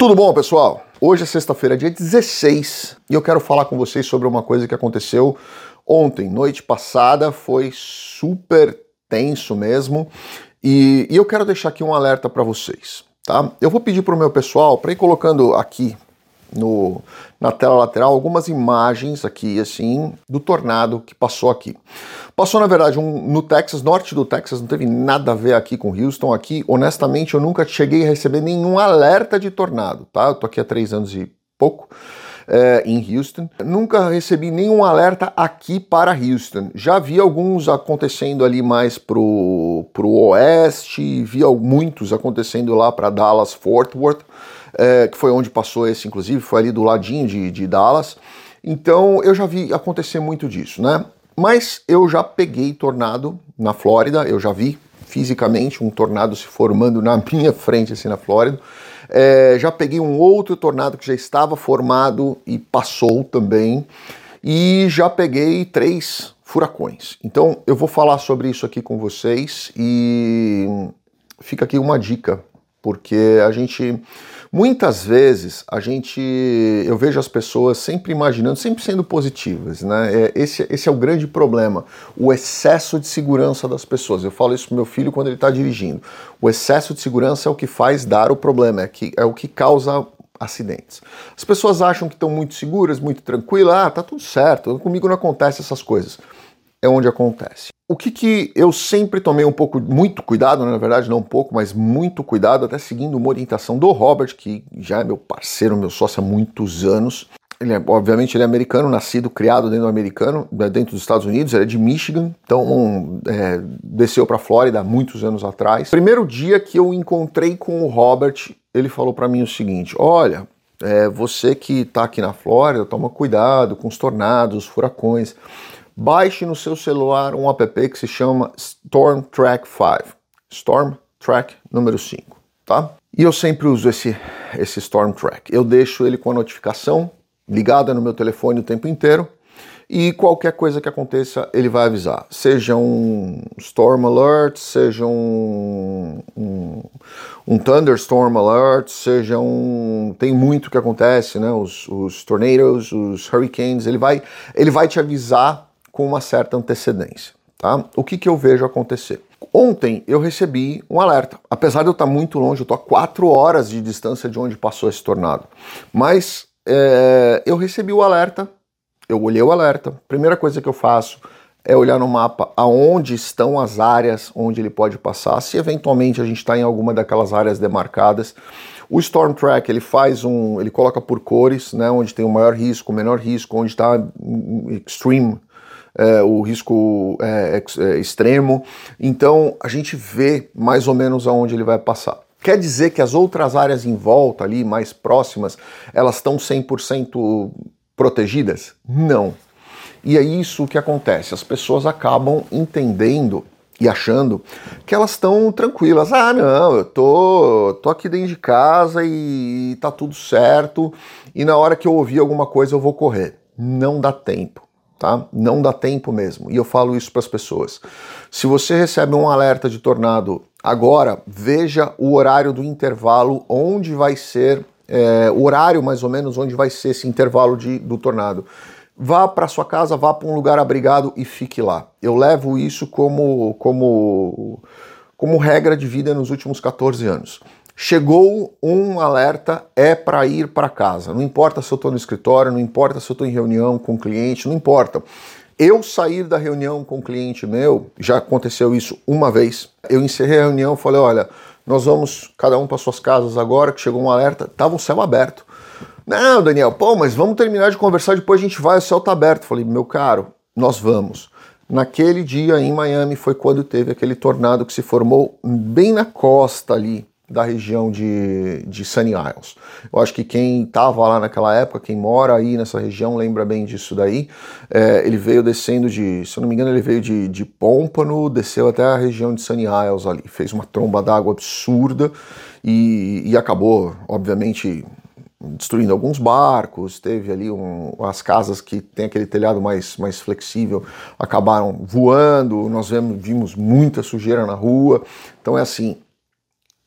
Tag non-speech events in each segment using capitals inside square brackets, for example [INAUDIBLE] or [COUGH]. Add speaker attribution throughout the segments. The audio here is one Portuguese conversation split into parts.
Speaker 1: Tudo bom, pessoal? Hoje é sexta-feira, dia 16, e eu quero falar com vocês sobre uma coisa que aconteceu ontem, noite passada, foi super tenso mesmo, e, e eu quero deixar aqui um alerta para vocês, tá? Eu vou pedir para o meu pessoal para ir colocando aqui no, na tela lateral algumas imagens aqui, assim, do tornado que passou aqui. Passou, na verdade, um, no Texas, norte do Texas, não teve nada a ver aqui com Houston. Aqui, honestamente, eu nunca cheguei a receber nenhum alerta de tornado, tá? Eu tô aqui há três anos e pouco. É, em Houston. Nunca recebi nenhum alerta aqui para Houston. Já vi alguns acontecendo ali mais pro, pro oeste, vi muitos acontecendo lá para Dallas, Fort Worth é, que foi onde passou esse, inclusive, foi ali do ladinho de, de Dallas. Então eu já vi acontecer muito disso, né? Mas eu já peguei tornado na Flórida, eu já vi fisicamente um tornado se formando na [LAUGHS] minha frente, assim, na Flórida. É, já peguei um outro tornado que já estava formado e passou também. E já peguei três furacões. Então eu vou falar sobre isso aqui com vocês e fica aqui uma dica, porque a gente Muitas vezes a gente, eu vejo as pessoas sempre imaginando, sempre sendo positivas, né? É, esse, esse é o grande problema, o excesso de segurança das pessoas. Eu falo isso pro meu filho quando ele está dirigindo. O excesso de segurança é o que faz dar o problema, é, que, é o que causa acidentes. As pessoas acham que estão muito seguras, muito tranquilas, ah, tá tudo certo, comigo não acontece essas coisas. É onde acontece. O que, que eu sempre tomei um pouco, muito cuidado, né? na verdade não um pouco, mas muito cuidado, até seguindo uma orientação do Robert, que já é meu parceiro, meu sócio há muitos anos. Ele é, obviamente, ele é americano, nascido, criado dentro do americano, né, dentro dos Estados Unidos, ele é de Michigan, então um, é, desceu para Flórida há muitos anos atrás. Primeiro dia que eu encontrei com o Robert, ele falou para mim o seguinte: olha, é, você que está aqui na Flórida, toma cuidado com os tornados, os furacões baixe no seu celular um app que se chama Storm Track 5. Storm Track número 5, tá? E eu sempre uso esse, esse Storm Track. Eu deixo ele com a notificação ligada no meu telefone o tempo inteiro e qualquer coisa que aconteça ele vai avisar. Seja um Storm Alert, seja um, um, um Thunderstorm Alert, seja um... tem muito que acontece, né? Os, os os hurricanes, ele vai, ele vai te avisar com uma certa antecedência. Tá? O que, que eu vejo acontecer? Ontem eu recebi um alerta. Apesar de eu estar muito longe, eu estou a 4 horas de distância de onde passou esse tornado. Mas é, eu recebi o alerta, eu olhei o alerta. Primeira coisa que eu faço é olhar no mapa aonde estão as áreas onde ele pode passar, se eventualmente a gente está em alguma daquelas áreas demarcadas. O Storm Track ele faz um, ele coloca por cores, né, onde tem o maior risco, o menor risco, onde está extreme é, o risco é, é, extremo. Então a gente vê mais ou menos aonde ele vai passar. Quer dizer que as outras áreas em volta ali, mais próximas, elas estão 100% protegidas? Não. E é isso que acontece. As pessoas acabam entendendo e achando que elas estão tranquilas. Ah, não, eu tô, tô aqui dentro de casa e tá tudo certo. E na hora que eu ouvir alguma coisa eu vou correr. Não dá tempo tá? Não dá tempo mesmo. E eu falo isso para as pessoas. Se você recebe um alerta de tornado agora, veja o horário do intervalo, onde vai ser, é, o horário mais ou menos onde vai ser esse intervalo de, do tornado. Vá para sua casa, vá para um lugar abrigado e fique lá. Eu levo isso como, como, como regra de vida nos últimos 14 anos. Chegou um alerta, é para ir para casa. Não importa se eu estou no escritório, não importa se eu estou em reunião com o cliente, não importa. Eu sair da reunião com o cliente meu, já aconteceu isso uma vez. Eu encerrei a reunião, falei: olha, nós vamos cada um para suas casas agora, que chegou um alerta, tava o céu aberto. Não, Daniel, pô, mas vamos terminar de conversar, depois a gente vai, o céu tá aberto. Falei, meu caro, nós vamos. Naquele dia em Miami foi quando teve aquele tornado que se formou bem na costa ali da região de, de Sunny Isles. Eu acho que quem estava lá naquela época, quem mora aí nessa região, lembra bem disso daí. É, ele veio descendo de, se eu não me engano, ele veio de, de Pompano, desceu até a região de Sunny Isles ali, fez uma tromba d'água absurda e, e acabou, obviamente, destruindo alguns barcos, teve ali um, as casas que tem aquele telhado mais, mais flexível acabaram voando, nós vimos, vimos muita sujeira na rua. Então é assim,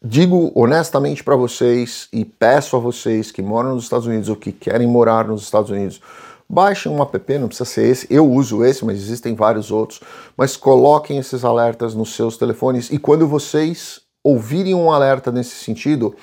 Speaker 1: digo honestamente para vocês e peço a vocês que moram nos Estados Unidos ou que querem morar nos Estados Unidos, baixem um app, não precisa ser esse, eu uso esse, mas existem vários outros, mas coloquem esses alertas nos seus telefones e quando vocês ouvirem um alerta nesse sentido,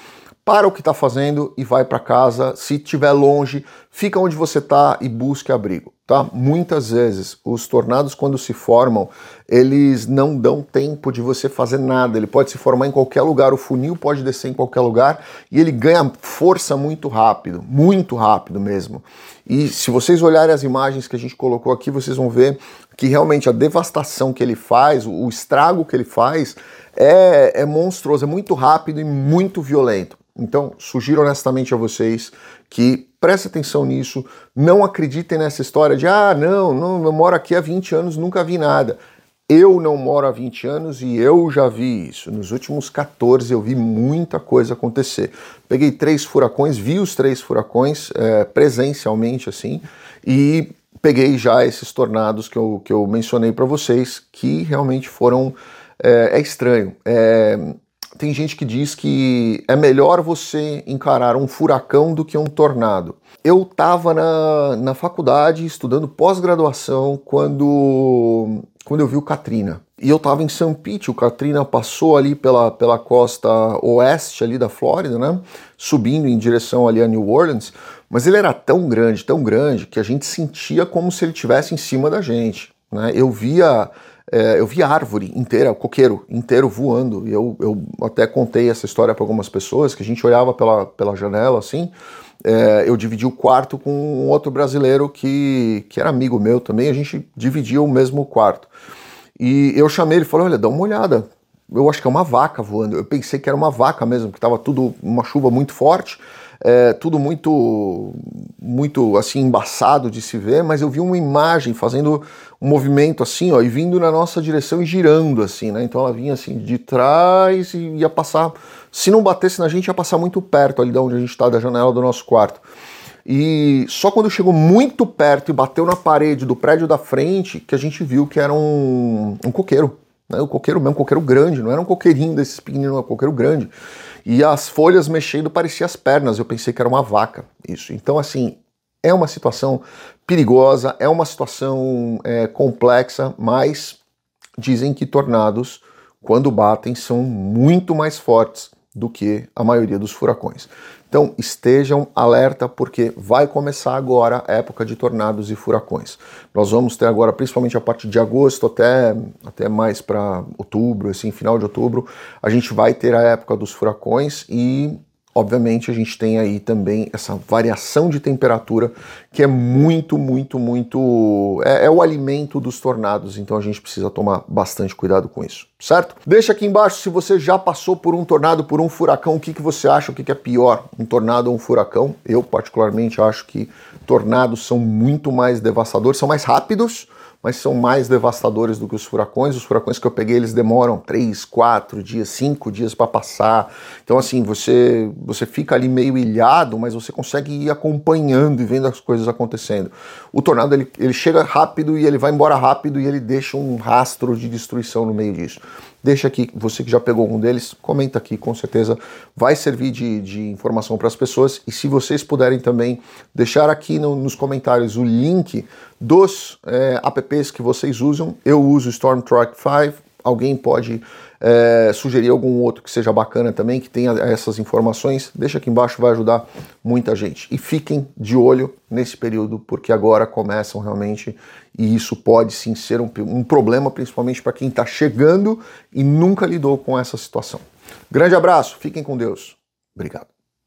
Speaker 1: para o que está fazendo e vai para casa. Se estiver longe, fica onde você está e busque abrigo. Tá? Muitas vezes os tornados, quando se formam, eles não dão tempo de você fazer nada. Ele pode se formar em qualquer lugar, o funil pode descer em qualquer lugar e ele ganha força muito rápido, muito rápido mesmo. E se vocês olharem as imagens que a gente colocou aqui, vocês vão ver que realmente a devastação que ele faz, o estrago que ele faz, é, é monstruoso, é muito rápido e muito violento. Então, sugiro honestamente a vocês que prestem atenção nisso, não acreditem nessa história de ah, não, não, eu moro aqui há 20 anos, nunca vi nada. Eu não moro há 20 anos e eu já vi isso. Nos últimos 14 eu vi muita coisa acontecer. Peguei três furacões, vi os três furacões é, presencialmente assim e peguei já esses tornados que eu, que eu mencionei para vocês que realmente foram. É, é estranho. É, tem gente que diz que é melhor você encarar um furacão do que um tornado. Eu estava na, na faculdade estudando pós-graduação quando, quando eu vi o Katrina. E eu estava em São Pete, o Katrina passou ali pela, pela costa oeste ali da Flórida, né? Subindo em direção ali a New Orleans, mas ele era tão grande, tão grande, que a gente sentia como se ele estivesse em cima da gente. Né? Eu via é, eu vi árvore inteira, coqueiro inteiro voando. E eu, eu até contei essa história para algumas pessoas, que a gente olhava pela, pela janela assim. É, eu dividi o quarto com um outro brasileiro que, que era amigo meu também, a gente dividia o mesmo quarto. E eu chamei ele e falei: Olha, dá uma olhada. Eu acho que é uma vaca voando. Eu pensei que era uma vaca mesmo, que estava tudo, uma chuva muito forte é, tudo muito, muito assim embaçado de se ver, mas eu vi uma imagem fazendo um movimento assim, ó, e vindo na nossa direção e girando assim, né? Então ela vinha assim de trás e ia passar, se não batesse na gente, ia passar muito perto ali de onde a gente está, da janela do nosso quarto. E só quando chegou muito perto e bateu na parede do prédio da frente que a gente viu que era um, um coqueiro. Né? O coqueiro mesmo, um coqueiro grande, não era um coqueirinho desses pequeninos, era um coqueiro grande. E as folhas mexendo parecia as pernas, eu pensei que era uma vaca. Isso. Então, assim, é uma situação perigosa, é uma situação é, complexa, mas dizem que tornados, quando batem, são muito mais fortes do que a maioria dos furacões. Então estejam alerta porque vai começar agora a época de tornados e furacões. Nós vamos ter agora, principalmente a partir de agosto até, até mais para outubro, assim, final de outubro, a gente vai ter a época dos furacões e Obviamente, a gente tem aí também essa variação de temperatura que é muito, muito, muito. É, é, o alimento dos tornados, então a gente precisa tomar bastante cuidado com isso, certo? Deixa aqui embaixo se você já passou por um tornado, por um furacão, o que, que você acha, o que, que é pior, um tornado ou um furacão. Eu, particularmente, acho que tornados são muito mais devastadores, são mais rápidos mas são mais devastadores do que os furacões. Os furacões que eu peguei, eles demoram três, quatro dias, cinco dias para passar. Então, assim, você, você fica ali meio ilhado, mas você consegue ir acompanhando e vendo as coisas acontecendo. O tornado, ele, ele chega rápido e ele vai embora rápido e ele deixa um rastro de destruição no meio disso. Deixa aqui, você que já pegou um deles, comenta aqui, com certeza vai servir de, de informação para as pessoas. E se vocês puderem também deixar aqui no, nos comentários o link dos é, apps que vocês usam, eu uso Storm Track 5, alguém pode é, sugerir algum outro que seja bacana também, que tenha essas informações, deixa aqui embaixo, vai ajudar muita gente. E fiquem de olho nesse período, porque agora começam realmente, e isso pode sim ser um, um problema, principalmente para quem está chegando e nunca lidou com essa situação. Grande abraço, fiquem com Deus. Obrigado.